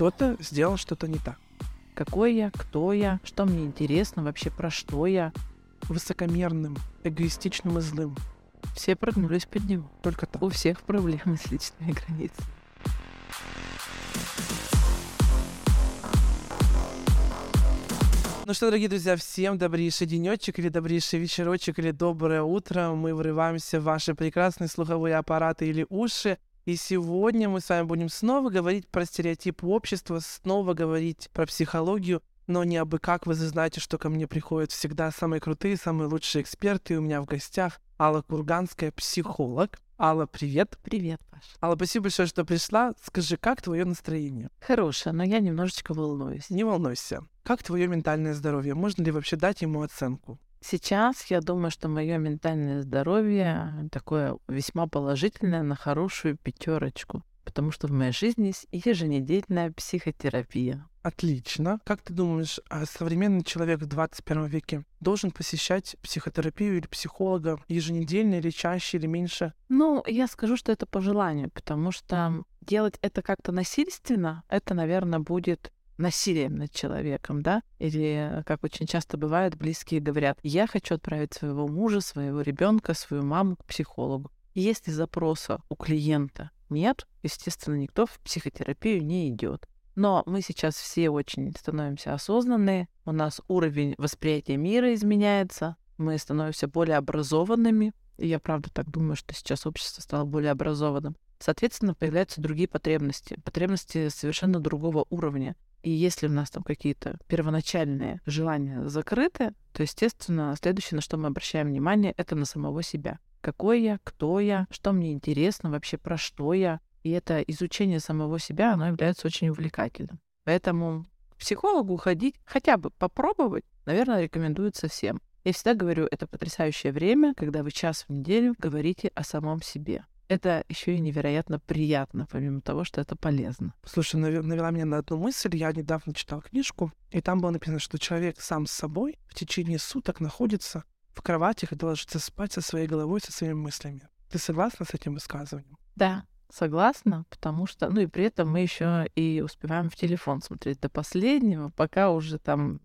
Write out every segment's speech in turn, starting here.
кто-то сделал что-то не так. Какой я, кто я, что мне интересно, вообще про что я. Высокомерным, эгоистичным и злым. Все прогнулись под него. Только так. У всех проблемы с личными границами. Ну что, дорогие друзья, всем добрейший денечек или добрейший вечерочек или доброе утро. Мы врываемся в ваши прекрасные слуховые аппараты или уши. И сегодня мы с вами будем снова говорить про стереотипы общества, снова говорить про психологию, но не абы как. Вы знаете, что ко мне приходят всегда самые крутые, самые лучшие эксперты. И у меня в гостях Алла Курганская, психолог. Алла, привет. Привет, Паш. Алла, спасибо большое, что пришла. Скажи, как твое настроение? Хорошее, но я немножечко волнуюсь. Не волнуйся. Как твое ментальное здоровье? Можно ли вообще дать ему оценку? Сейчас я думаю, что мое ментальное здоровье такое весьма положительное на хорошую пятерочку, потому что в моей жизни есть еженедельная психотерапия. Отлично. Как ты думаешь, а современный человек в 21 веке должен посещать психотерапию или психолога еженедельно или чаще или меньше? Ну, я скажу, что это по желанию, потому что делать это как-то насильственно, это, наверное, будет насилием над человеком, да? Или, как очень часто бывает, близкие говорят, я хочу отправить своего мужа, своего ребенка, свою маму к психологу. И если запроса у клиента нет, естественно, никто в психотерапию не идет. Но мы сейчас все очень становимся осознанные, у нас уровень восприятия мира изменяется, мы становимся более образованными, и я правда так думаю, что сейчас общество стало более образованным. Соответственно, появляются другие потребности, потребности совершенно другого уровня. И если у нас там какие-то первоначальные желания закрыты, то, естественно, следующее, на что мы обращаем внимание, это на самого себя. Какой я, кто я, что мне интересно, вообще про что я. И это изучение самого себя, оно является очень увлекательным. Поэтому к психологу ходить, хотя бы попробовать, наверное, рекомендуется всем. Я всегда говорю, это потрясающее время, когда вы час в неделю говорите о самом себе это еще и невероятно приятно, помимо того, что это полезно. Слушай, навела меня на одну мысль. Я недавно читал книжку, и там было написано, что человек сам с собой в течение суток находится в кровати и ложится спать со своей головой, со своими мыслями. Ты согласна с этим высказыванием? Да, согласна, потому что, ну и при этом мы еще и успеваем в телефон смотреть до последнего, пока уже там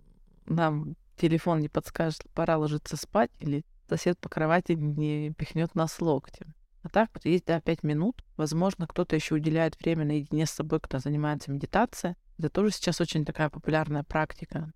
нам телефон не подскажет, пора ложиться спать, или сосед по кровати не пихнет нас локтем. А так вот есть, да, 5 минут. Возможно, кто-то еще уделяет время наедине с собой, кто занимается медитацией. Это тоже сейчас очень такая популярная практика.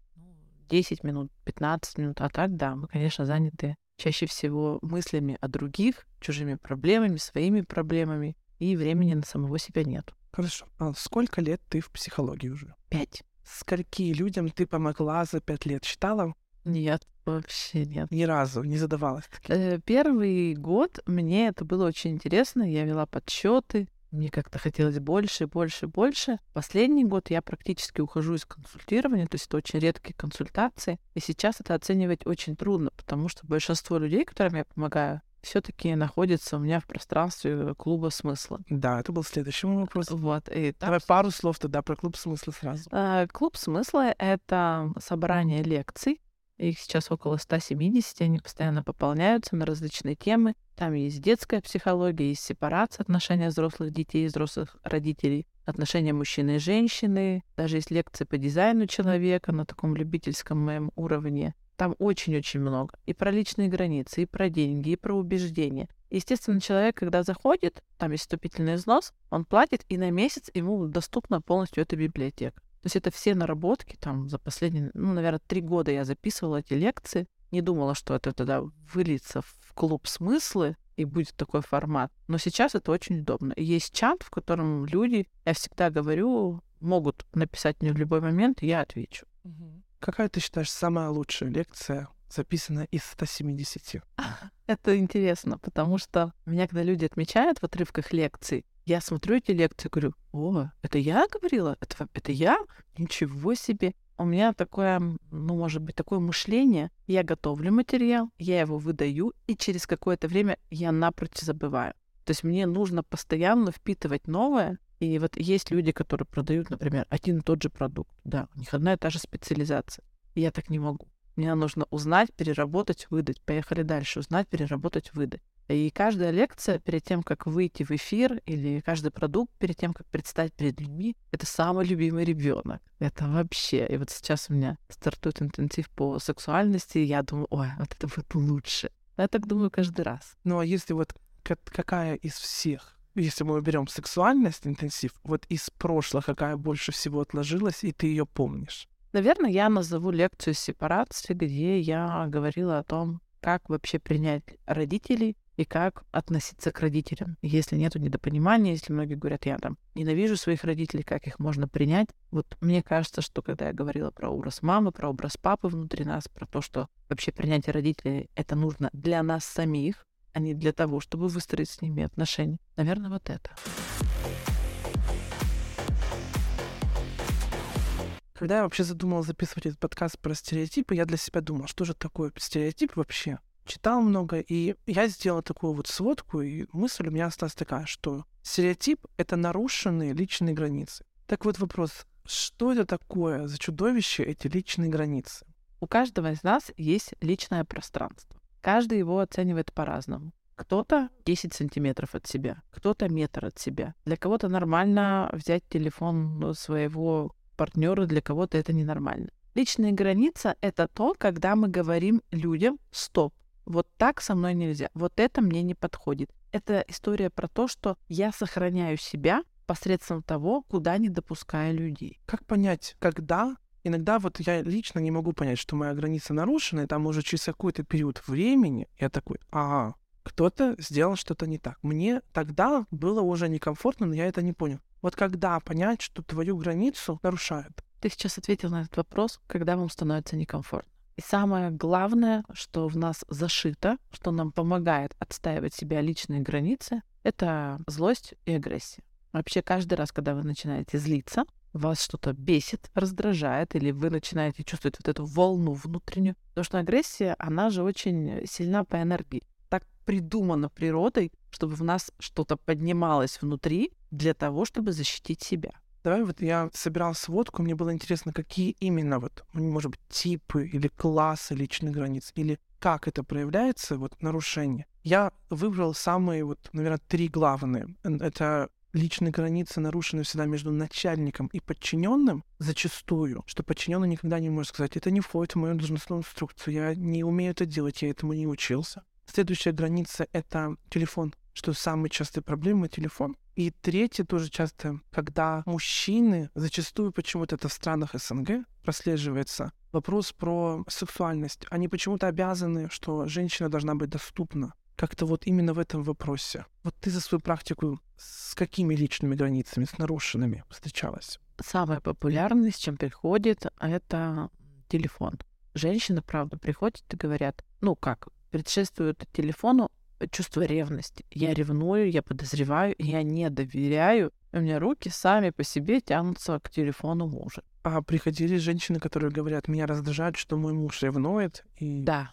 10 минут, 15 минут. А так, да, мы, конечно, заняты чаще всего мыслями о других, чужими проблемами, своими проблемами, и времени на самого себя нет. Хорошо. А сколько лет ты в психологии уже? Пять. Скольки людям ты помогла за пять лет? Считала? Нет, вообще нет. Ни разу не задавалась. Э, первый год мне это было очень интересно. Я вела подсчеты. Мне как-то хотелось больше, больше, больше. Последний год я практически ухожу из консультирования, то есть это очень редкие консультации. И сейчас это оценивать очень трудно, потому что большинство людей, которым я помогаю, все-таки находится у меня в пространстве клуба смысла. Да, это был следующий вопрос. Вот. И там... Давай пару слов тогда про клуб смысла сразу. А, клуб смысла — это собрание лекций, их сейчас около 170, они постоянно пополняются на различные темы. Там есть детская психология, есть сепарация, отношения взрослых детей и взрослых родителей, отношения мужчины и женщины. Даже есть лекции по дизайну человека на таком любительском моем уровне. Там очень-очень много. И про личные границы, и про деньги, и про убеждения. Естественно, человек, когда заходит, там есть вступительный взнос, он платит, и на месяц ему доступна полностью эта библиотека. То есть это все наработки там за последние, ну, наверное, три года я записывала эти лекции. Не думала, что это тогда выльется в клуб смыслы и будет такой формат. Но сейчас это очень удобно. И есть чат, в котором люди, я всегда говорю, могут написать мне в любой момент, и я отвечу. Какая ты считаешь самая лучшая лекция, записанная из 170? Это интересно, потому что меня, когда люди отмечают в отрывках лекций, я смотрю эти лекции, говорю, о, это я говорила? Это, это я? Ничего себе. У меня такое, ну, может быть, такое мышление. Я готовлю материал, я его выдаю, и через какое-то время я напрочь забываю. То есть мне нужно постоянно впитывать новое. И вот есть люди, которые продают, например, один и тот же продукт. Да, у них одна и та же специализация. Я так не могу. Мне нужно узнать, переработать, выдать. Поехали дальше. Узнать, переработать, выдать. И каждая лекция перед тем, как выйти в эфир, или каждый продукт перед тем, как предстать перед людьми, это самый любимый ребенок. Это вообще. И вот сейчас у меня стартует интенсив по сексуальности, и я думаю, ой, вот это будет лучше. Я так думаю каждый раз. Ну а если вот какая из всех если мы берем сексуальность, интенсив, вот из прошлого какая больше всего отложилась, и ты ее помнишь? Наверное, я назову лекцию сепарации, где я говорила о том, как вообще принять родителей и как относиться к родителям. Если нет недопонимания, если многие говорят, я там ненавижу своих родителей, как их можно принять. Вот мне кажется, что когда я говорила про образ мамы, про образ папы внутри нас, про то, что вообще принятие родителей это нужно для нас самих, а не для того, чтобы выстроить с ними отношения. Наверное, вот это. Когда я вообще задумала записывать этот подкаст про стереотипы, я для себя думала, что же такое стереотип вообще? Читал много, и я сделала такую вот сводку, и мысль у меня осталась такая, что стереотип — это нарушенные личные границы. Так вот вопрос, что это такое за чудовище эти личные границы? У каждого из нас есть личное пространство. Каждый его оценивает по-разному. Кто-то 10 сантиметров от себя, кто-то метр от себя. Для кого-то нормально взять телефон своего партнера, для кого-то это ненормально. Личная граница — это то, когда мы говорим людям «стоп». Вот так со мной нельзя. Вот это мне не подходит. Это история про то, что я сохраняю себя посредством того, куда не допускаю людей. Как понять, когда иногда вот я лично не могу понять, что моя граница нарушена, и там уже через какой-то период времени я такой, ага, кто-то сделал что-то не так. Мне тогда было уже некомфортно, но я это не понял. Вот когда понять, что твою границу нарушают? Ты сейчас ответил на этот вопрос, когда вам становится некомфортно. И самое главное, что в нас зашито, что нам помогает отстаивать себя личные границы, это злость и агрессия. Вообще каждый раз, когда вы начинаете злиться, вас что-то бесит, раздражает, или вы начинаете чувствовать вот эту волну внутреннюю. Потому что агрессия, она же очень сильна по энергии. Так придумано природой, чтобы в нас что-то поднималось внутри для того, чтобы защитить себя. Давай вот я собирал сводку, мне было интересно, какие именно вот, может быть, типы или классы личных границ, или как это проявляется, вот нарушение. Я выбрал самые вот, наверное, три главные. Это личные границы нарушены всегда между начальником и подчиненным, зачастую, что подчиненный никогда не может сказать, это не входит в мою должностную инструкцию, я не умею это делать, я этому не учился. Следующая граница — это телефон, что самая частая проблема — телефон. И третье тоже часто, когда мужчины, зачастую почему-то это в странах СНГ прослеживается, вопрос про сексуальность. Они почему-то обязаны, что женщина должна быть доступна как-то вот именно в этом вопросе. Вот ты за свою практику с какими личными границами, с нарушенными встречалась? Самое популярное, с чем приходит, это телефон. Женщины, правда, приходят и говорят, ну как, предшествует телефону чувство ревности. Я ревную, я подозреваю, я не доверяю. У меня руки сами по себе тянутся к телефону мужа. А приходили женщины, которые говорят, меня раздражает, что мой муж ревнует. И... Да,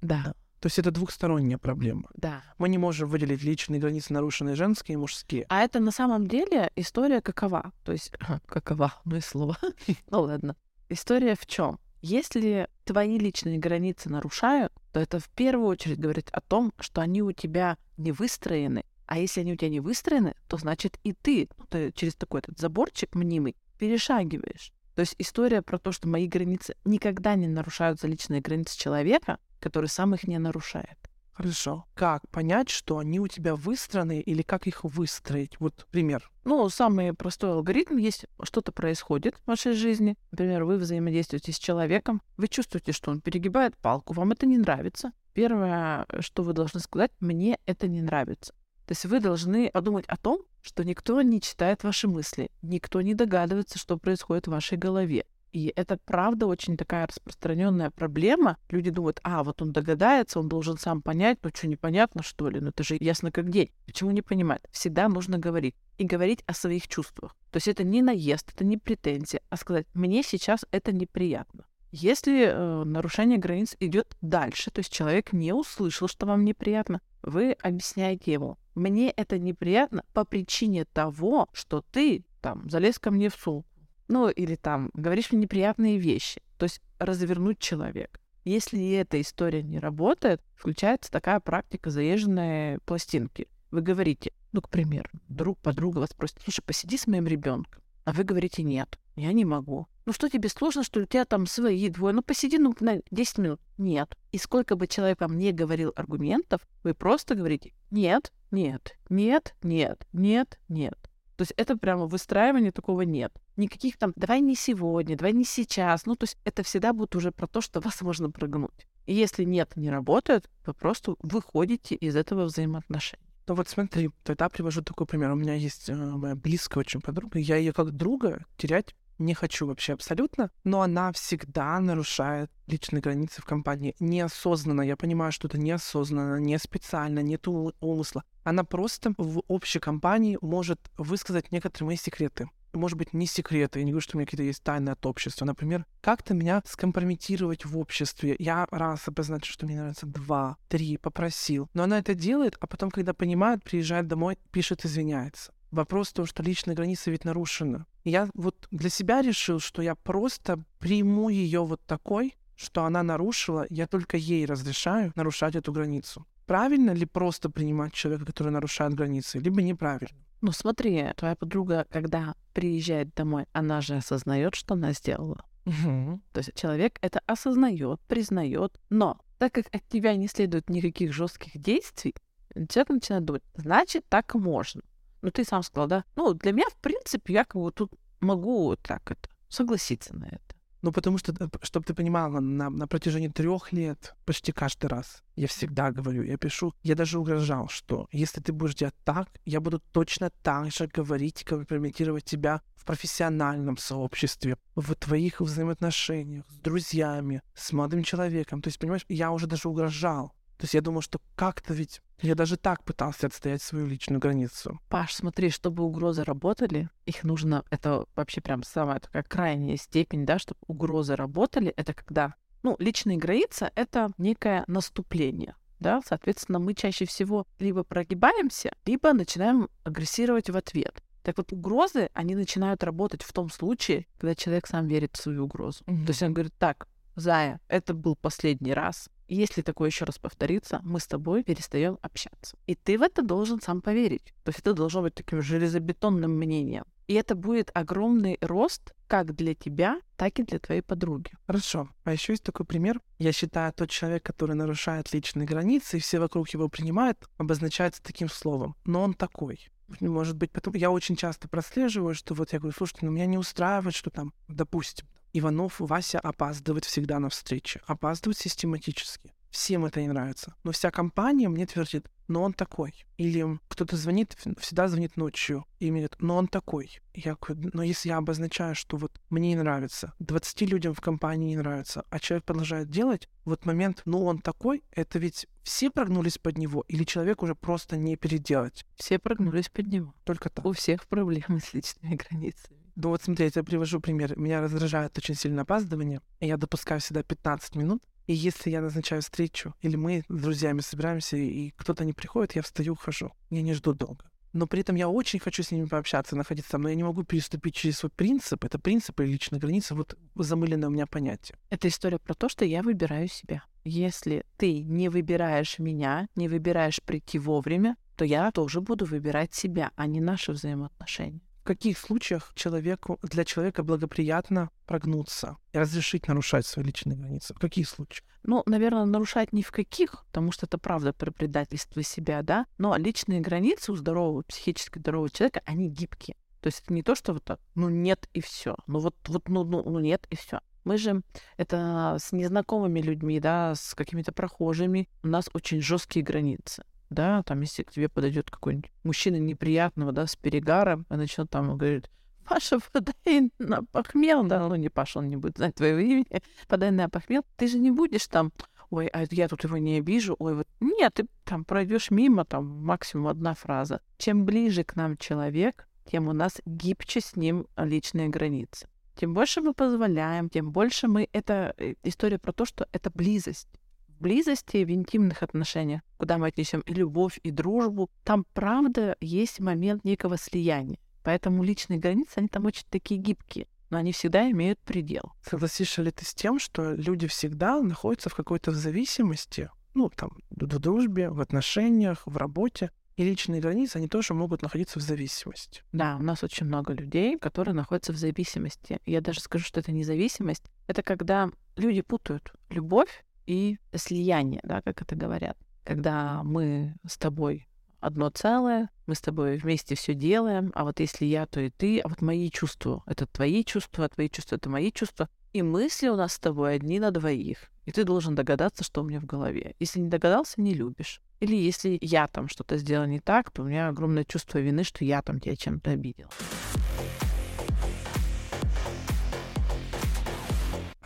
да. да. То есть это двухсторонняя проблема. Да. Мы не можем выделить личные границы, нарушенные женские и мужские. А это на самом деле история какова? То есть какова? Ну и слово. ну ладно. История в чем? Если твои личные границы нарушают, то это в первую очередь говорит о том, что они у тебя не выстроены. А если они у тебя не выстроены, то значит и ты, ну, ты через такой этот заборчик мнимый перешагиваешь. То есть история про то, что мои границы никогда не нарушаются личные границы человека, который сам их не нарушает. Хорошо. Как понять, что они у тебя выстроены или как их выстроить? Вот пример. Ну, самый простой алгоритм есть, что-то происходит в вашей жизни. Например, вы взаимодействуете с человеком, вы чувствуете, что он перегибает палку, вам это не нравится. Первое, что вы должны сказать, мне это не нравится. То есть вы должны подумать о том, что никто не читает ваши мысли, никто не догадывается, что происходит в вашей голове. И это правда очень такая распространенная проблема. Люди думают, а, вот он догадается, он должен сам понять, ну что, непонятно, что ли? Ну это же ясно как день. Почему не понимает? Всегда нужно говорить. И говорить о своих чувствах. То есть это не наезд, это не претензия, а сказать, мне сейчас это неприятно. Если э, нарушение границ идет дальше, то есть человек не услышал, что вам неприятно, вы объясняете ему, мне это неприятно по причине того, что ты там залез ко мне в сумку, ну, или там, говоришь мне неприятные вещи. То есть развернуть человека. Если эта история не работает, включается такая практика заезженной пластинки. Вы говорите, ну, к примеру, друг, подруга вас просит, слушай, посиди с моим ребенком. А вы говорите, нет, я не могу. Ну что, тебе сложно, что? У тебя там свои двое. Ну посиди, ну, на 10 минут. Нет. И сколько бы человек вам не говорил аргументов, вы просто говорите, нет, нет, нет, нет, нет, нет. То есть это прямо выстраивание такого нет. Никаких там «давай не сегодня», «давай не сейчас». Ну, то есть это всегда будет уже про то, что вас можно прогнуть. И если нет, не работает, вы просто выходите из этого взаимоотношения. Ну вот смотри, тогда привожу такой пример. У меня есть э, моя близкая очень подруга. Я ее как друга терять не хочу вообще абсолютно, но она всегда нарушает личные границы в компании. Неосознанно. Я понимаю, что это неосознанно, не специально, нет умысла. Она просто в общей компании может высказать некоторые мои секреты может быть, не секреты, я не говорю, что у меня какие-то есть тайны от общества. Например, как-то меня скомпрометировать в обществе. Я раз обозначил, что мне нравится два, три, попросил. Но она это делает, а потом, когда понимает, приезжает домой, пишет, извиняется. Вопрос в том, что личная граница ведь нарушена. Я вот для себя решил, что я просто приму ее вот такой, что она нарушила, я только ей разрешаю нарушать эту границу. Правильно ли просто принимать человека, который нарушает границы, либо неправильно? Ну смотри, твоя подруга, когда приезжает домой, она же осознает, что она сделала. Угу. То есть человек это осознает, признает, но так как от тебя не следует никаких жестких действий, человек начинает думать, значит, так можно. Ну, ты сам сказал, да? Ну, для меня, в принципе, я как бы тут могу так это согласиться на это. Ну, потому что, э, чтобы ты понимала, на, на протяжении трех лет, почти каждый раз, я всегда говорю, я пишу, я даже угрожал, что если ты будешь делать так, я буду точно так же говорить, компрометировать тебя в профессиональном сообществе, в твоих взаимоотношениях с друзьями, с молодым человеком. То есть, понимаешь, я уже даже угрожал. То есть я думал, что как-то ведь я даже так пытался отстоять свою личную границу. Паш, смотри, чтобы угрозы работали, их нужно, это вообще прям самая такая крайняя степень, да, чтобы угрозы работали, это когда, ну, личная граница — это некое наступление, да, соответственно, мы чаще всего либо прогибаемся, либо начинаем агрессировать в ответ. Так вот, угрозы, они начинают работать в том случае, когда человек сам верит в свою угрозу. Mm-hmm. То есть он говорит, так, Зая, это был последний раз, если такое еще раз повторится, мы с тобой перестаем общаться. И ты в это должен сам поверить. То есть это должно быть таким железобетонным мнением. И это будет огромный рост как для тебя, так и для твоей подруги. Хорошо. А еще есть такой пример. Я считаю, тот человек, который нарушает личные границы, и все вокруг его принимают, обозначается таким словом. Но он такой. Может быть, потом я очень часто прослеживаю, что вот я говорю, слушайте, ну меня не устраивает, что там, допустим, Иванов Вася опаздывает всегда на встречи. Опаздывает систематически. Всем это не нравится. Но вся компания мне твердит, но он такой. Или кто-то звонит, всегда звонит ночью, и мне говорит, но он такой. Я говорю, но если я обозначаю, что вот мне не нравится, 20 людям в компании не нравится, а человек продолжает делать, вот момент, ну он такой, это ведь все прогнулись под него, или человек уже просто не переделать? Все прогнулись под него. Только так. У всех проблемы с личными границами. Ну вот смотри, я привожу пример. Меня раздражает очень сильно опаздывание. Я допускаю всегда 15 минут. И если я назначаю встречу, или мы с друзьями собираемся, и кто-то не приходит, я встаю, ухожу. Я не жду долго. Но при этом я очень хочу с ними пообщаться, находиться там, но я не могу переступить через свой принцип. Это принципы и личная граница, вот замыленное у меня понятие. Это история про то, что я выбираю себя. Если ты не выбираешь меня, не выбираешь прийти вовремя, то я тоже буду выбирать себя, а не наши взаимоотношения в каких случаях человеку, для человека благоприятно прогнуться и разрешить нарушать свои личные границы? В каких случаях? Ну, наверное, нарушать ни в каких, потому что это правда про предательство себя, да, но личные границы у здорового, психически здорового человека, они гибкие. То есть это не то, что вот так, ну нет и все. Ну вот, вот ну, ну, ну нет и все. Мы же это с незнакомыми людьми, да, с какими-то прохожими, у нас очень жесткие границы да, там, если к тебе подойдет какой-нибудь мужчина неприятного, да, с перегаром, и начнет там говорить, Паша, подай на похмел, да, ну не Паша, он не будет знать твоего имени, подай на похмел, ты же не будешь там, ой, а я тут его не обижу, ой, вот, нет, ты там пройдешь мимо, там максимум одна фраза. Чем ближе к нам человек, тем у нас гибче с ним личные границы. Тем больше мы позволяем, тем больше мы... Это э, история про то, что это близость близости, в интимных отношениях, куда мы отнесем и любовь, и дружбу, там правда есть момент некого слияния. Поэтому личные границы, они там очень такие гибкие. но они всегда имеют предел. Согласишься ли ты с тем, что люди всегда находятся в какой-то зависимости, ну, там, в дружбе, в отношениях, в работе, и личные границы, они тоже могут находиться в зависимости. Да, у нас очень много людей, которые находятся в зависимости. Я даже скажу, что это не зависимость. Это когда люди путают любовь и слияние, да, как это говорят. Когда мы с тобой одно целое, мы с тобой вместе все делаем, а вот если я, то и ты, а вот мои чувства — это твои чувства, а твои чувства — это мои чувства. И мысли у нас с тобой одни на двоих. И ты должен догадаться, что у меня в голове. Если не догадался, не любишь. Или если я там что-то сделал не так, то у меня огромное чувство вины, что я там тебя чем-то обидел.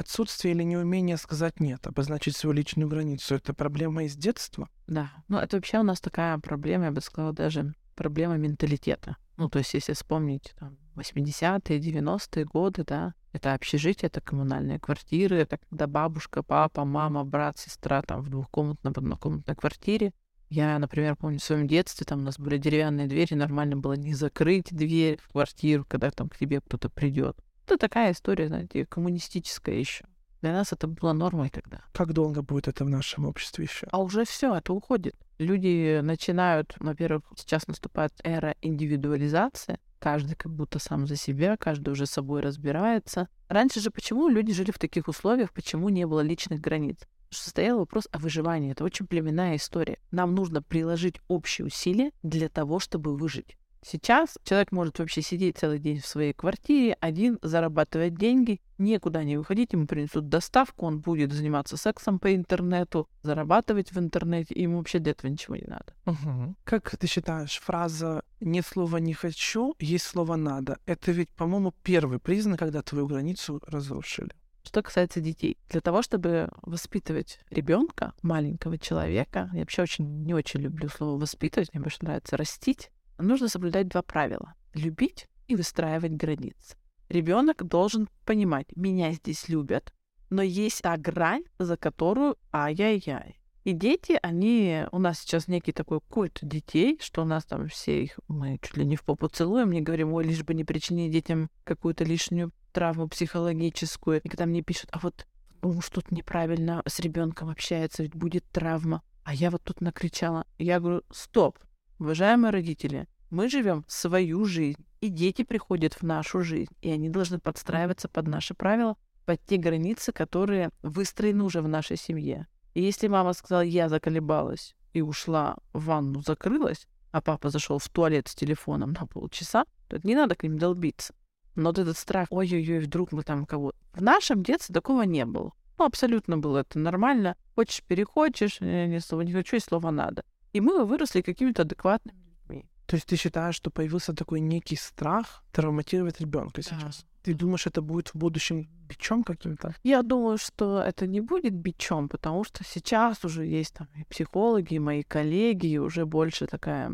Отсутствие или неумение сказать «нет», обозначить свою личную границу — это проблема из детства? Да. Ну, это вообще у нас такая проблема, я бы сказала, даже проблема менталитета. Ну, то есть, если вспомнить там, 80-е, 90-е годы, да, это общежитие, это коммунальные квартиры, это когда бабушка, папа, мама, брат, сестра там в двухкомнатной, однокомнатной квартире. Я, например, помню в своем детстве, там у нас были деревянные двери, нормально было не закрыть дверь в квартиру, когда там к тебе кто-то придет. Это такая история, знаете, коммунистическая еще. Для нас это было нормой тогда. Как долго будет это в нашем обществе еще? А уже все, это уходит. Люди начинают, во-первых, сейчас наступает эра индивидуализации. Каждый как будто сам за себя, каждый уже собой разбирается. Раньше же почему люди жили в таких условиях, почему не было личных границ? что стоял вопрос о выживании. Это очень племенная история. Нам нужно приложить общие усилия для того, чтобы выжить. Сейчас человек может вообще сидеть целый день в своей квартире, один, зарабатывать деньги, никуда не выходить, ему принесут доставку, он будет заниматься сексом по интернету, зарабатывать в интернете, ему вообще для этого ничего не надо. Угу. Как ты считаешь, фраза «нет слова не хочу, есть слово надо» — это ведь, по-моему, первый признак, когда твою границу разрушили? Что касается детей, для того, чтобы воспитывать ребенка, маленького человека, я вообще очень не очень люблю слово воспитывать, мне больше нравится растить нужно соблюдать два правила. Любить и выстраивать границы. Ребенок должен понимать, меня здесь любят, но есть та грань, за которую ай-яй-яй. И дети, они... У нас сейчас некий такой культ детей, что у нас там все их... Мы чуть ли не в попу целуем, не говорим, ой, лишь бы не причинить детям какую-то лишнюю травму психологическую. И когда мне пишут, а вот ну, что-то неправильно с ребенком общается, ведь будет травма. А я вот тут накричала. Я говорю, стоп, Уважаемые родители, мы живем свою жизнь, и дети приходят в нашу жизнь, и они должны подстраиваться под наши правила, под те границы, которые выстроены уже в нашей семье. И если мама сказала, я заколебалась и ушла в ванну, закрылась, а папа зашел в туалет с телефоном на полчаса, то это не надо к ним долбиться. Но вот этот страх, ой-ой-ой, вдруг мы там кого... В нашем детстве такого не было. Ну, абсолютно было это нормально. Хочешь, перехочешь, я ни слова не хочу, и слова надо. И мы выросли какими-то адекватными людьми. То есть ты считаешь, что появился такой некий страх травматировать ребенка сейчас? Да. Ты думаешь, это будет в будущем бичом каким-то? Я думаю, что это не будет бичом, потому что сейчас уже есть там и психологи, и мои коллеги, и уже больше такая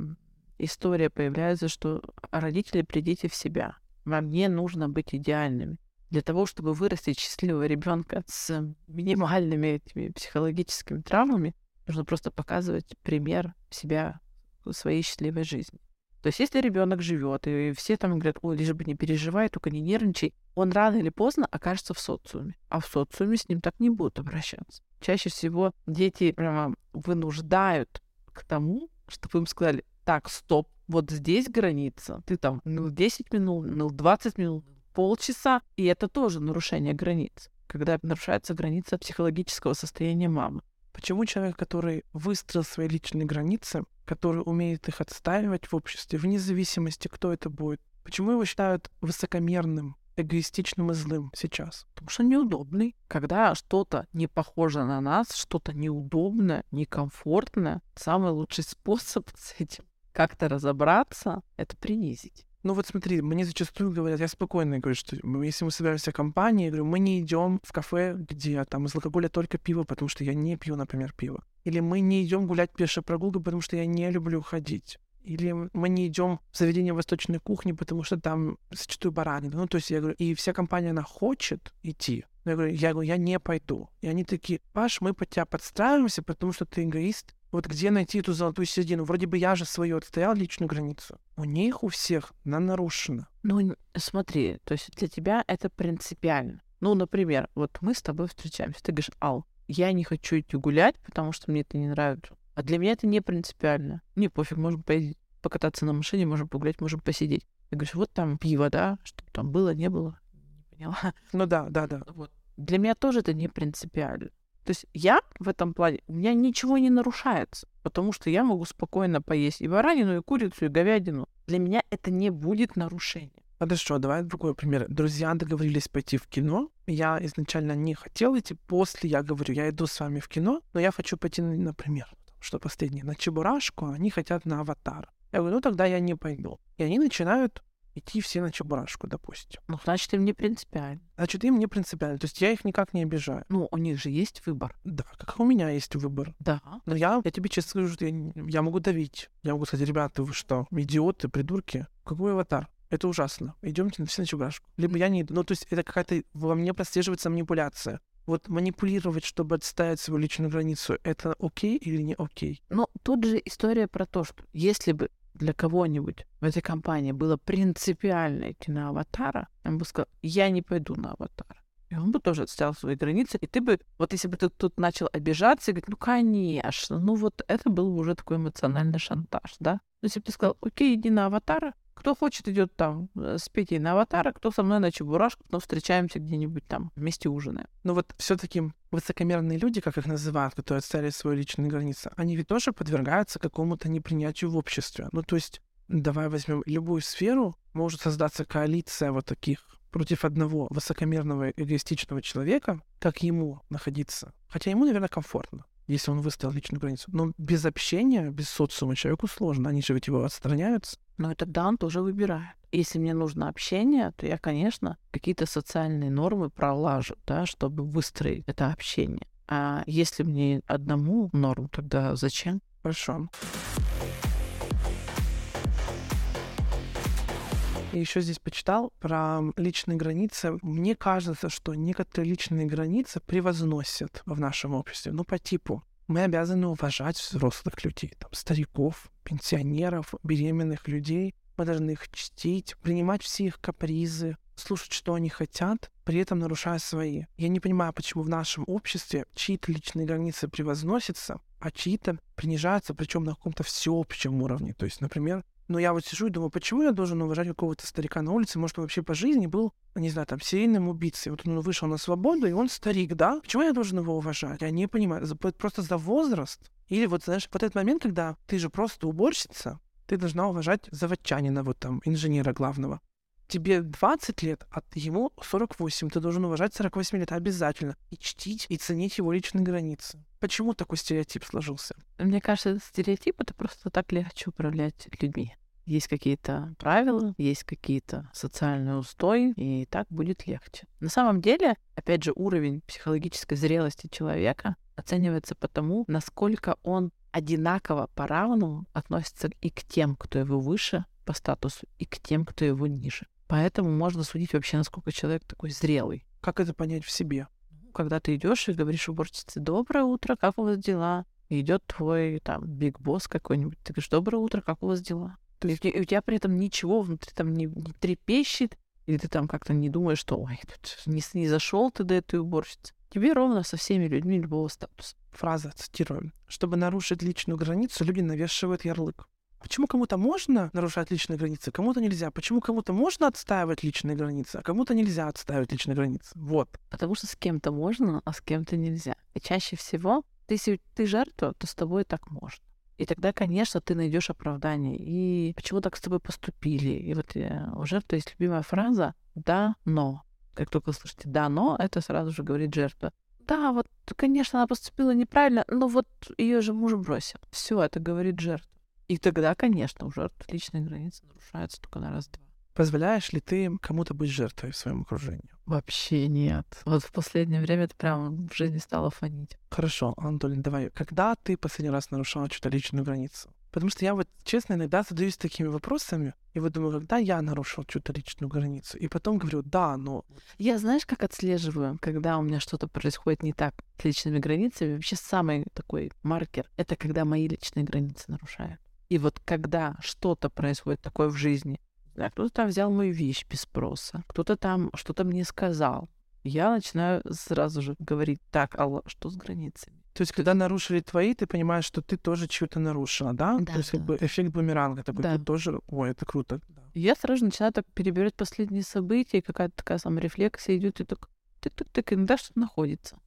история появляется, что родители, придите в себя. Вам не нужно быть идеальными. Для того, чтобы вырастить счастливого ребенка с минимальными этими психологическими травмами, Нужно просто показывать пример себя своей счастливой жизни. То есть, если ребенок живет, и все там говорят, ой, лишь бы не переживай, только не нервничай, он рано или поздно окажется в социуме. А в социуме с ним так не будут обращаться. Чаще всего дети прямо вынуждают к тому, чтобы им сказали, так, стоп, вот здесь граница, ты там ныл 10 минут, ныл 20 минут, полчаса, и это тоже нарушение границ, когда нарушается граница психологического состояния мамы. Почему человек, который выстроил свои личные границы, который умеет их отстаивать в обществе, вне зависимости, кто это будет, почему его считают высокомерным, эгоистичным и злым сейчас? Потому что неудобный. Когда что-то не похоже на нас, что-то неудобное, некомфортное, самый лучший способ с этим как-то разобраться — это принизить. Ну вот смотри, мне зачастую говорят, я спокойно говорю, что если мы собираемся компанией, я говорю, мы не идем в кафе, где там из алкоголя только пиво, потому что я не пью, например, пиво. Или мы не идем гулять пешей прогулкой, потому что я не люблю ходить. Или мы не идем в заведение восточной кухни, потому что там зачастую баранина. Ну, то есть я говорю, и вся компания, она хочет идти. Я говорю, я говорю, я не пойду. И они такие, Паш, мы под тебя подстраиваемся, потому что ты эгоист, Вот где найти эту золотую середину? Вроде бы я же свою отстоял личную границу. У них у всех она нарушена. Ну, смотри, то есть для тебя это принципиально. Ну, например, вот мы с тобой встречаемся, ты говоришь, Ал, я не хочу идти гулять, потому что мне это не нравится. А для меня это не принципиально. Не пофиг, можем поездить, покататься на машине, можем погулять, можем посидеть. Ты говоришь, вот там пиво, да, что там было, не было. Не поняла. Ну да, да, да. Вот. Для меня тоже это не принципиально. То есть я в этом плане, у меня ничего не нарушается, потому что я могу спокойно поесть и баранину, и курицу, и говядину. Для меня это не будет нарушением. Хорошо, давай другой пример. Друзья договорились пойти в кино. Я изначально не хотел идти. После я говорю, я иду с вами в кино, но я хочу пойти, на- например, что последнее, на Чебурашку, они хотят на Аватар. Я говорю, ну тогда я не пойду. И они начинают идти все на Чебурашку, допустим. Ну, значит, им не принципиально. Значит, им не принципиально. То есть я их никак не обижаю. Ну, у них же есть выбор. Да, как у меня есть выбор. Да. Но я, я тебе честно скажу, что я, я могу давить. Я могу сказать, ребята, вы что, идиоты, придурки? Какой аватар? Это ужасно. Идемте все на Чебурашку. Либо я не иду. Ну, то есть это какая-то во мне прослеживается манипуляция. Вот манипулировать, чтобы отставить свою личную границу, это окей или не окей? Но тут же история про то, что если бы для кого-нибудь в этой компании было принципиально идти на аватара, он бы сказал, я не пойду на аватара. И он бы тоже отстоял свои границы. И ты бы, вот если бы ты тут начал обижаться и говорить, ну, конечно, ну вот это был бы уже такой эмоциональный шантаж, да? Но если бы ты сказал, окей, иди на аватара, кто хочет, идет там э, с Петей на аватара, кто со мной на Чебурашку, но встречаемся где-нибудь там, вместе ужинаем. Но вот все-таки высокомерные люди, как их называют, которые отстали свои личные границы, они ведь тоже подвергаются какому-то непринятию в обществе. Ну, то есть, давай возьмем любую сферу, может создаться коалиция вот таких против одного высокомерного эгоистичного человека, как ему находиться. Хотя ему, наверное, комфортно, если он выставил личную границу. Но без общения, без социума человеку сложно. Они же ведь его отстраняются. Но и тогда он тоже выбирает. Если мне нужно общение, то я, конечно, какие-то социальные нормы пролажу, да, чтобы выстроить это общение. А если мне одному норм, тогда зачем? Хорошо. И еще здесь почитал про личные границы. Мне кажется, что некоторые личные границы превозносят в нашем обществе. Ну, по типу, мы обязаны уважать взрослых людей, там, стариков, пенсионеров, беременных людей. Мы должны их чтить, принимать все их капризы, слушать, что они хотят, при этом нарушая свои. Я не понимаю, почему в нашем обществе чьи-то личные границы превозносятся, а чьи-то принижаются, причем на каком-то всеобщем уровне. То есть, например, ну я вот сижу и думаю, почему я должен уважать какого-то старика на улице? Может, он вообще по жизни был, не знаю, там, серийным убийцей. Вот он вышел на свободу, и он старик, да? Почему я должен его уважать? Я не понимаю. Просто за возраст? Или вот, знаешь, вот этот момент, когда ты же просто уборщица, ты должна уважать заводчанина, вот там, инженера главного. Тебе 20 лет, а ему 48. Ты должен уважать 48 лет обязательно. И чтить, и ценить его личные границы. Почему такой стереотип сложился? Мне кажется, этот стереотип — это просто так легче управлять людьми. Есть какие-то правила, есть какие-то социальные устои, и так будет легче. На самом деле, опять же, уровень психологической зрелости человека оценивается по тому, насколько он одинаково по-равному относится и к тем, кто его выше по статусу, и к тем, кто его ниже. Поэтому можно судить вообще, насколько человек такой зрелый. Как это понять в себе? Когда ты идешь и говоришь уборщице «Доброе утро, как у вас дела?» И идет твой там биг босс какой-нибудь, ты говоришь «Доброе утро, как у вас дела?» То И есть у те- и у тебя при этом ничего внутри там не, не трепещет, или ты там как-то не думаешь, что ой, тут не, не зашел ты до этой уборщицы. Тебе ровно со всеми людьми любого статуса. фраза, цитирую, чтобы нарушить личную границу, люди навешивают ярлык. Почему кому-то можно нарушать личные границы, кому-то нельзя? Почему кому-то можно отстаивать личные границы, а кому-то нельзя отстаивать личные границы? Вот. Потому что с кем-то можно, а с кем-то нельзя. И чаще всего, если ты жертва, то с тобой так можно. И тогда, конечно, ты найдешь оправдание. И почему так с тобой поступили? И вот э, у жертвы есть любимая фраза «да, но». Как только слышите «да, но», это сразу же говорит жертва. Да, вот, конечно, она поступила неправильно, но вот ее же муж бросил. Все, это говорит жертва. И тогда, конечно, у жертвы личные границы нарушаются только на раз-два. Позволяешь ли ты кому-то быть жертвой в своем окружении? Вообще нет. Вот в последнее время это прям в жизни стало фонить. Хорошо, Анатолий, давай. Когда ты последний раз нарушал чью-то личную границу? Потому что я вот, честно, иногда задаюсь такими вопросами, и вот думаю, когда я нарушил чью-то личную границу, и потом говорю, да, но... Я знаешь, как отслеживаю, когда у меня что-то происходит не так с личными границами? Вообще самый такой маркер — это когда мои личные границы нарушают. И вот когда что-то происходит такое в жизни, кто-то там взял мою вещь без спроса, кто-то там что-то мне сказал, я начинаю сразу же говорить, так, алло, что с границами? То есть, когда нарушили твои, ты понимаешь, что ты тоже чего-то нарушила, да? Да, То есть, как да. бы эффект бумеранга такой, Да. ты тоже... Ой, это круто. Я сразу начинаю так перебирать последние события, какая-то такая саморефлексия идет, и так тык-тык-тык, иногда что-то находится.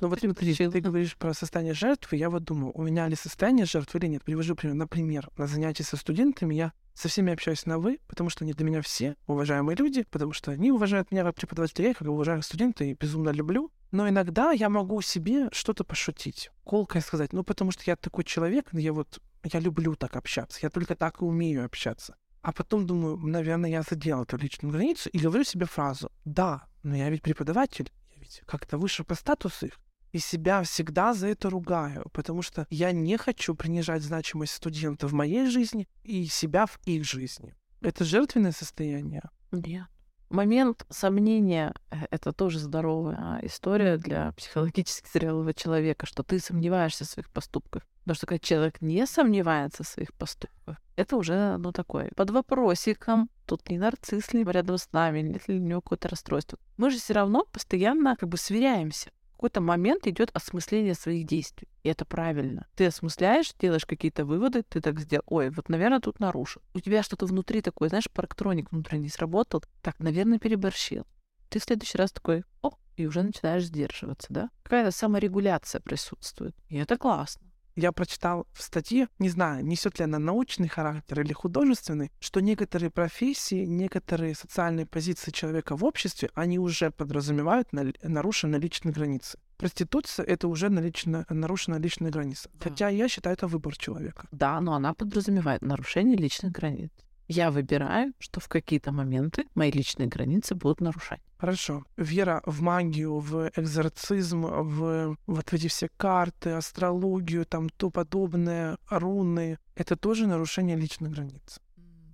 Ну вот смотри, ты говоришь про состояние жертвы, я вот думаю, у меня ли состояние жертвы или нет. Привожу пример. Например, на занятии со студентами я со всеми общаюсь на «вы», потому что они для меня все уважаемые люди, потому что они уважают меня как преподавателя, я как уважаю студента и безумно люблю. Но иногда я могу себе что-то пошутить, колкое сказать. Ну, потому что я такой человек, я вот, я люблю так общаться, я только так и умею общаться. А потом думаю, наверное, я задел эту личную границу и говорю себе фразу «Да, но я ведь преподаватель, ведь как-то выше по статусу их». И себя всегда за это ругаю, потому что я не хочу принижать значимость студента в моей жизни и себя в их жизни. Это жертвенное состояние. Нет. Момент сомнения э, — это тоже здоровая история для психологически зрелого человека, что ты сомневаешься в своих поступках. Потому что когда человек не сомневается в своих поступках, это уже, ну, такой, под вопросиком. Тут не нарцисс ли рядом с нами, нет ли у него какое-то расстройство. Мы же все равно постоянно как бы сверяемся. В какой-то момент идет осмысление своих действий. И это правильно. Ты осмысляешь, делаешь какие-то выводы, ты так сделал. Ой, вот, наверное, тут нарушил. У тебя что-то внутри такое, знаешь, парктроник внутренний сработал. Так, наверное, переборщил. Ты в следующий раз такой, о, и уже начинаешь сдерживаться, да? Какая-то саморегуляция присутствует. И это классно. Я прочитал в статье, не знаю, несет ли она научный характер или художественный, что некоторые профессии, некоторые социальные позиции человека в обществе, они уже подразумевают на- нарушенные личные границы. Проституция — это уже налично, нарушена личная граница. Да. Хотя я считаю, это выбор человека. Да, но она подразумевает нарушение личных границ. Я выбираю, что в какие-то моменты мои личные границы будут нарушать. Хорошо. Вера в магию, в экзорцизм, в вот эти все карты, астрологию, там то подобное, руны — это тоже нарушение личных границ.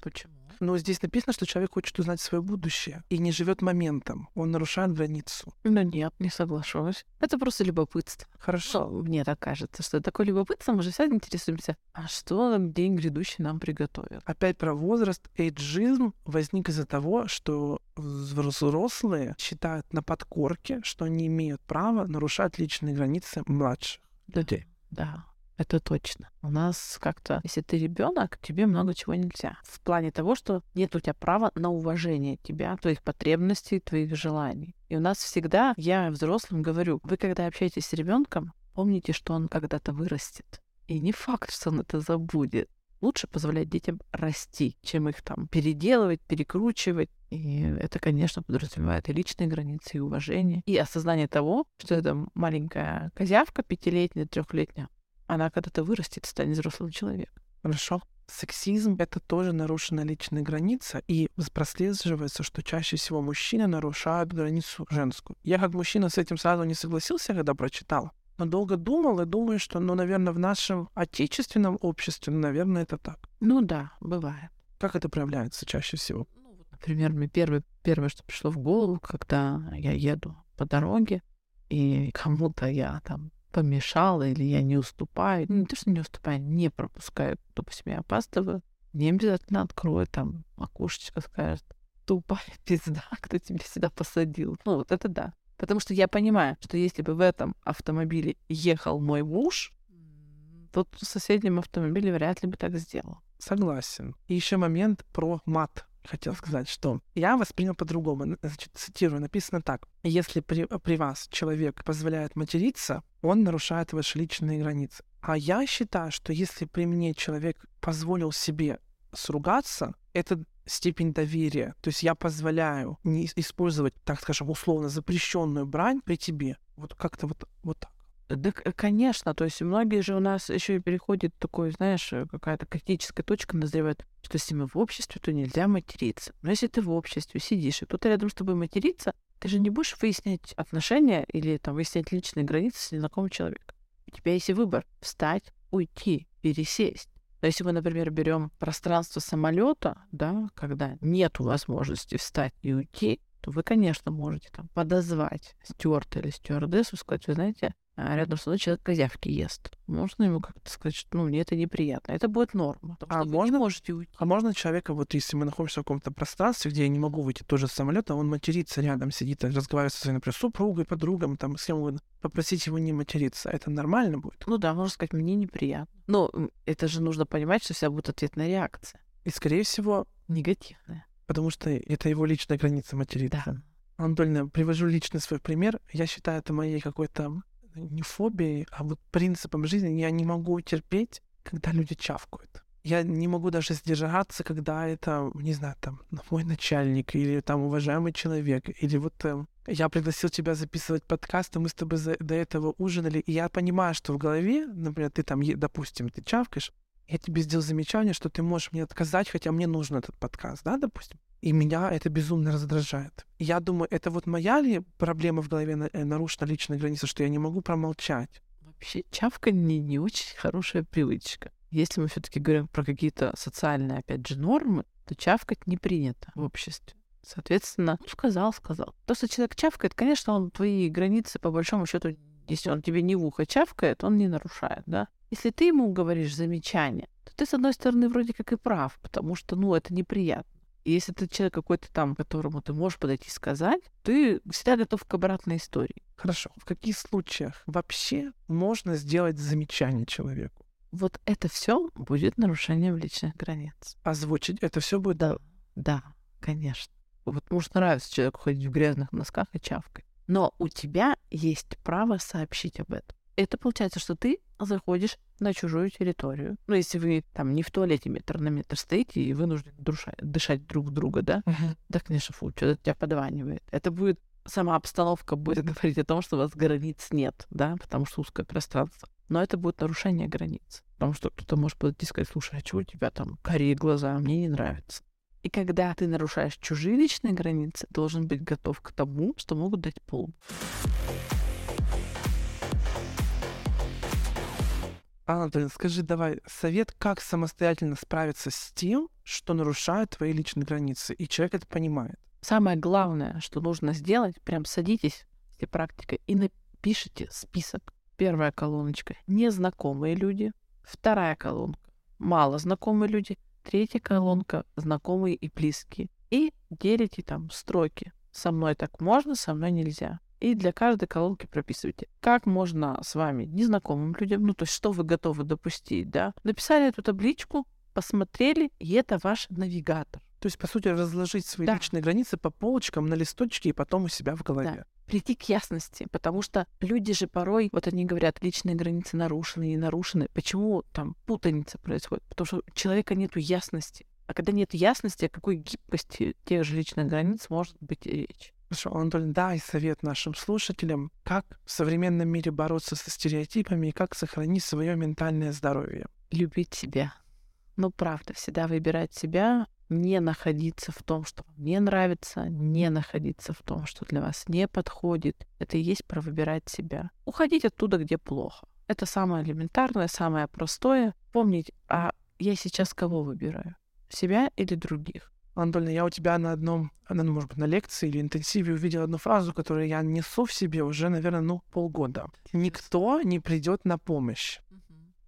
Почему? Но здесь написано, что человек хочет узнать свое будущее и не живет моментом. Он нарушает границу. Ну нет, не соглашусь. Это просто любопытство. Хорошо. Ну, мне так кажется, что такое любопытство, мы же всегда интересуемся, а что день грядущий нам приготовит? Опять про возраст. Эйджизм возник из-за того, что взрослые считают на подкорке, что они имеют право нарушать личные границы младших людей. Да, это точно. У нас как-то, если ты ребенок, тебе много чего нельзя. В плане того, что нет у тебя права на уважение тебя, твоих потребностей, твоих желаний. И у нас всегда, я взрослым говорю, вы когда общаетесь с ребенком, помните, что он когда-то вырастет. И не факт, что он это забудет. Лучше позволять детям расти, чем их там переделывать, перекручивать. И это, конечно, подразумевает и личные границы, и уважение, и осознание того, что это маленькая козявка, пятилетняя, трехлетняя, она когда-то вырастет, станет взрослым человеком. Хорошо. Сексизм — это тоже нарушенная личная граница, и прослеживается, что чаще всего мужчины нарушают границу женскую. Я как мужчина с этим сразу не согласился, когда прочитал, но долго думал и думаю, что, ну, наверное, в нашем отечественном обществе, ну, наверное, это так. Ну да, бывает. Как это проявляется чаще всего? Например, мне первое, первое, что пришло в голову, когда я еду по дороге, и кому-то я там помешала, или я не уступаю. Ну, Не то, что не уступаю, не пропускаю. Допустим, я опаздываю. Не обязательно открою там окошечко, скажет, тупая пизда, кто тебя сюда посадил. Ну, вот это да. Потому что я понимаю, что если бы в этом автомобиле ехал мой муж, то в соседнем автомобиле вряд ли бы так сделал. Согласен. И еще момент про мат. Хотел сказать, что я воспринял по-другому. Значит, цитирую, написано так. Если при, при вас человек позволяет материться, он нарушает ваши личные границы. А я считаю, что если при мне человек позволил себе сругаться, это степень доверия. То есть я позволяю не ис- использовать, так скажем, условно запрещенную брань при тебе. Вот как-то вот, вот. Да, конечно, то есть многие же у нас еще и переходит такой, знаешь, э, какая-то критическая точка назревает, что если мы в обществе, то нельзя материться. Но если ты в обществе сидишь, и кто-то рядом с тобой матерится, ты же не будешь выяснять отношения или там выяснять личные границы с незнакомым человеком. У тебя есть выбор — встать, уйти, пересесть. Но если мы, например, берем пространство самолета, да, когда нет возможности встать и уйти, то вы, конечно, можете там подозвать стюарта или стюардессу, сказать, вы знаете, а рядом со мной человек козявки ест. Можно ему как-то сказать, что ну, мне это неприятно. Это будет норма. А можно, можете уйти. а можно человека, вот если мы находимся в каком-то пространстве, где я не могу выйти тоже с самолета, он матерится рядом, сидит, разговаривает со своей, например, супругой, подругом, там, с кем угодно, попросить его не материться. Это нормально будет? Ну да, можно сказать, мне неприятно. Но это же нужно понимать, что вся будет ответная реакция. И, скорее всего... Негативная. Потому что это его личная граница материться. Да. Анатольевна, привожу личный свой пример. Я считаю это моей какой-то не фобией, а вот принципом жизни. Я не могу терпеть, когда люди чавкают. Я не могу даже сдержаться, когда это, не знаю, там, мой начальник или там уважаемый человек, или вот э, я пригласил тебя записывать подкаст, и мы с тобой за, до этого ужинали, и я понимаю, что в голове, например, ты там, допустим, ты чавкаешь, я тебе сделал замечание, что ты можешь мне отказать, хотя мне нужен этот подкаст, да, допустим. И меня это безумно раздражает. Я думаю, это вот моя ли проблема в голове э, нарушена личная граница, что я не могу промолчать? Вообще, чавка не, не очень хорошая привычка. Если мы все-таки говорим про какие-то социальные, опять же, нормы, то чавкать не принято в обществе. Соответственно, ну, сказал, сказал. То, что человек чавкает, конечно, он твои границы, по большому счету, если он тебе не в ухо чавкает, он не нарушает, да? Если ты ему говоришь замечание, то ты, с одной стороны, вроде как и прав, потому что, ну, это неприятно. И если ты человек какой-то там, которому ты можешь подойти и сказать, ты всегда готов к обратной истории. Хорошо. В каких случаях вообще можно сделать замечание человеку? Вот это все будет нарушением личных границ. Озвучить это все будет? Да, да, конечно. Вот может нравится человеку ходить в грязных носках и чавкать. Но у тебя есть право сообщить об этом. Это получается, что ты заходишь на чужую территорию. Ну, если вы там не в туалете метр на метр стоите и вынуждены душать, дышать друг друга, да? Uh-huh. Да, конечно, фу, что-то тебя подванивает. Это будет сама обстановка будет говорить о том, что у вас границ нет, да, потому что узкое пространство. Но это будет нарушение границ. Потому что кто-то может подойти и сказать, слушай, а чего у тебя там карие глаза, мне не нравится. И когда ты нарушаешь чужие личные границы, должен быть готов к тому, что могут дать пол. Анатолий, скажи давай совет, как самостоятельно справиться с тем, что нарушает твои личные границы, и человек это понимает. Самое главное, что нужно сделать, прям садитесь, если практика, и напишите список. Первая колоночка — незнакомые люди. Вторая колонка — мало знакомые люди. Третья колонка — знакомые и близкие. И делите там строки. Со мной так можно, со мной нельзя. И для каждой колонки прописывайте, как можно с вами, незнакомым людям, ну, то есть что вы готовы допустить, да. Написали эту табличку, посмотрели, и это ваш навигатор. То есть, по сути, разложить свои да. личные границы по полочкам на листочке и потом у себя в голове. Да. Прийти к ясности, потому что люди же порой, вот они говорят, личные границы нарушены и нарушены. Почему там путаница происходит? Потому что у человека нет ясности. А когда нет ясности, о какой гибкости тех же личных границ может быть речь? Хорошо, Антон, дай совет нашим слушателям, как в современном мире бороться со стереотипами и как сохранить свое ментальное здоровье. Любить себя. Ну, правда, всегда выбирать себя, не находиться в том, что вам не нравится, не находиться в том, что для вас не подходит. Это и есть про выбирать себя. Уходить оттуда, где плохо. Это самое элементарное, самое простое. Помнить, а я сейчас кого выбираю? Себя или других? Антольна, я у тебя на одном, ну, может быть, на лекции или интенсиве увидел одну фразу, которую я несу в себе уже, наверное, ну, полгода. Никто не придет на помощь.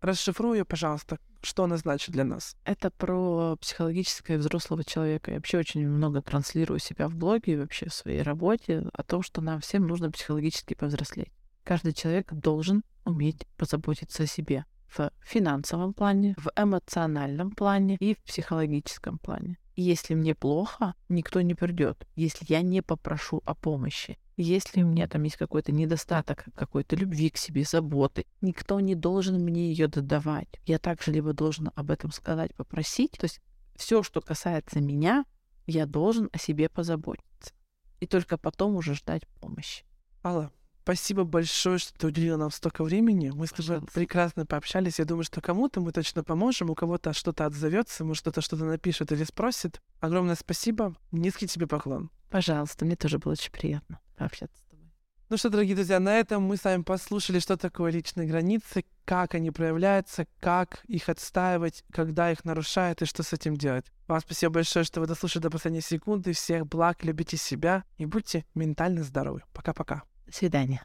Расшифруй ее, пожалуйста, что она значит для нас. Это про психологическое взрослого человека. Я вообще очень много транслирую себя в блоге и вообще в своей работе о том, что нам всем нужно психологически повзрослеть. Каждый человек должен уметь позаботиться о себе в финансовом плане, в эмоциональном плане и в психологическом плане. Если мне плохо, никто не придет, если я не попрошу о помощи. Если у меня там есть какой-то недостаток какой-то любви к себе, заботы, никто не должен мне ее додавать. Я также либо должен об этом сказать, попросить. То есть все, что касается меня, я должен о себе позаботиться. И только потом уже ждать помощи. Алла, Спасибо большое, что ты уделила нам столько времени. Мы с тобой прекрасно пообщались. Я думаю, что кому-то мы точно поможем, у кого-то что-то отзовется, может, кто-то что-то напишет или спросит. Огромное спасибо. Низкий тебе поклон. Пожалуйста, мне тоже было очень приятно пообщаться с тобой. Ну что, дорогие друзья, на этом мы с вами послушали, что такое личные границы, как они проявляются, как их отстаивать, когда их нарушают и что с этим делать. Вам спасибо большое, что вы дослушали до последней секунды. Всех благ, любите себя и будьте ментально здоровы. Пока-пока. Свидания.